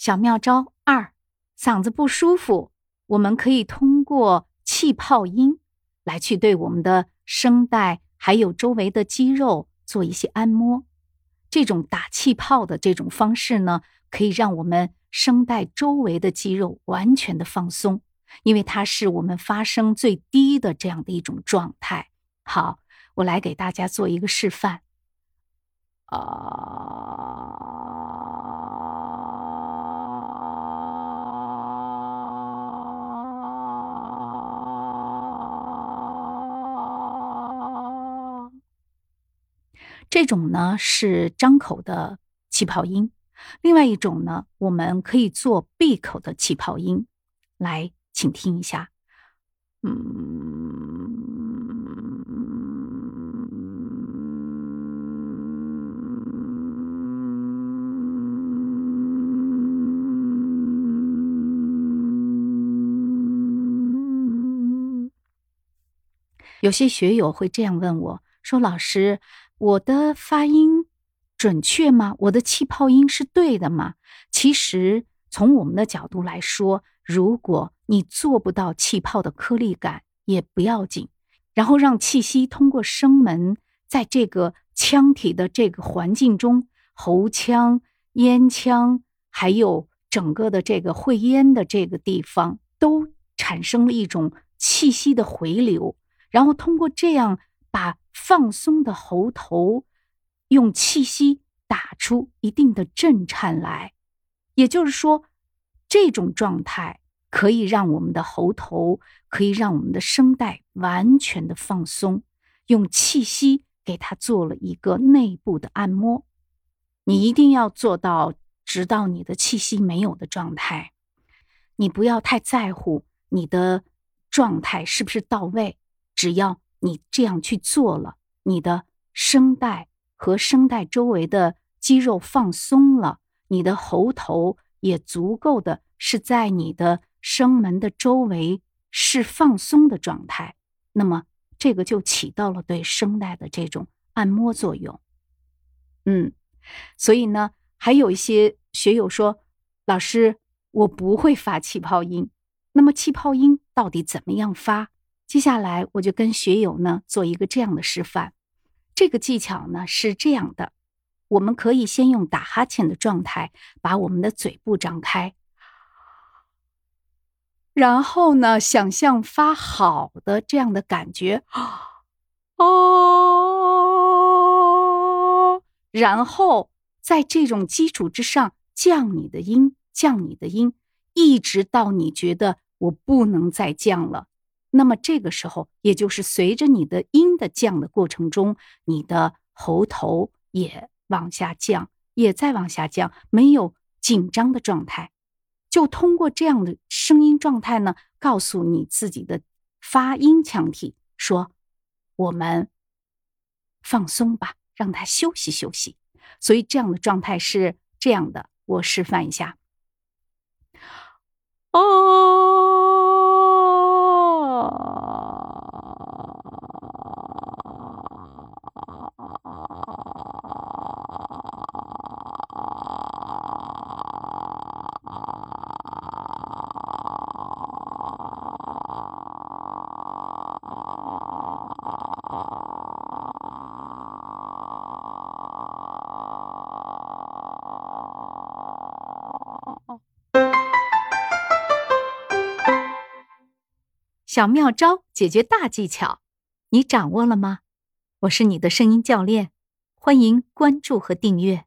小妙招二：嗓子不舒服，我们可以通过气泡音来去对我们的声带还有周围的肌肉做一些按摩。这种打气泡的这种方式呢，可以让我们声带周围的肌肉完全的放松，因为它是我们发声最低的这样的一种状态。好，我来给大家做一个示范。啊，这种呢是张口的气泡音，另外一种呢，我们可以做闭口的气泡音。来，请听一下，嗯。有些学友会这样问我说：“老师，我的发音准确吗？我的气泡音是对的吗？”其实，从我们的角度来说，如果你做不到气泡的颗粒感也不要紧，然后让气息通过声门，在这个腔体的这个环境中，喉腔、咽腔，还有整个的这个会咽的这个地方，都产生了一种气息的回流，然后通过这样把放松的喉头，用气息打出一定的震颤来，也就是说，这种状态。可以让我们的喉头，可以让我们的声带完全的放松，用气息给它做了一个内部的按摩。你一定要做到，直到你的气息没有的状态。你不要太在乎你的状态是不是到位，只要你这样去做了，你的声带和声带周围的肌肉放松了，你的喉头也足够的是在你的。声门的周围是放松的状态，那么这个就起到了对声带的这种按摩作用。嗯，所以呢，还有一些学友说：“老师，我不会发气泡音。”那么气泡音到底怎么样发？接下来我就跟学友呢做一个这样的示范。这个技巧呢是这样的：我们可以先用打哈欠的状态，把我们的嘴部张开。然后呢，想象发好的这样的感觉，哦，然后在这种基础之上降你的音，降你的音，一直到你觉得我不能再降了。那么这个时候，也就是随着你的音的降的过程中，你的喉头也往下降，也在往下降，没有紧张的状态。就通过这样的声音状态呢，告诉你自己的发音腔体说：“我们放松吧，让他休息休息。”所以这样的状态是这样的，我示范一下。哦小妙招解决大技巧，你掌握了吗？我是你的声音教练，欢迎关注和订阅。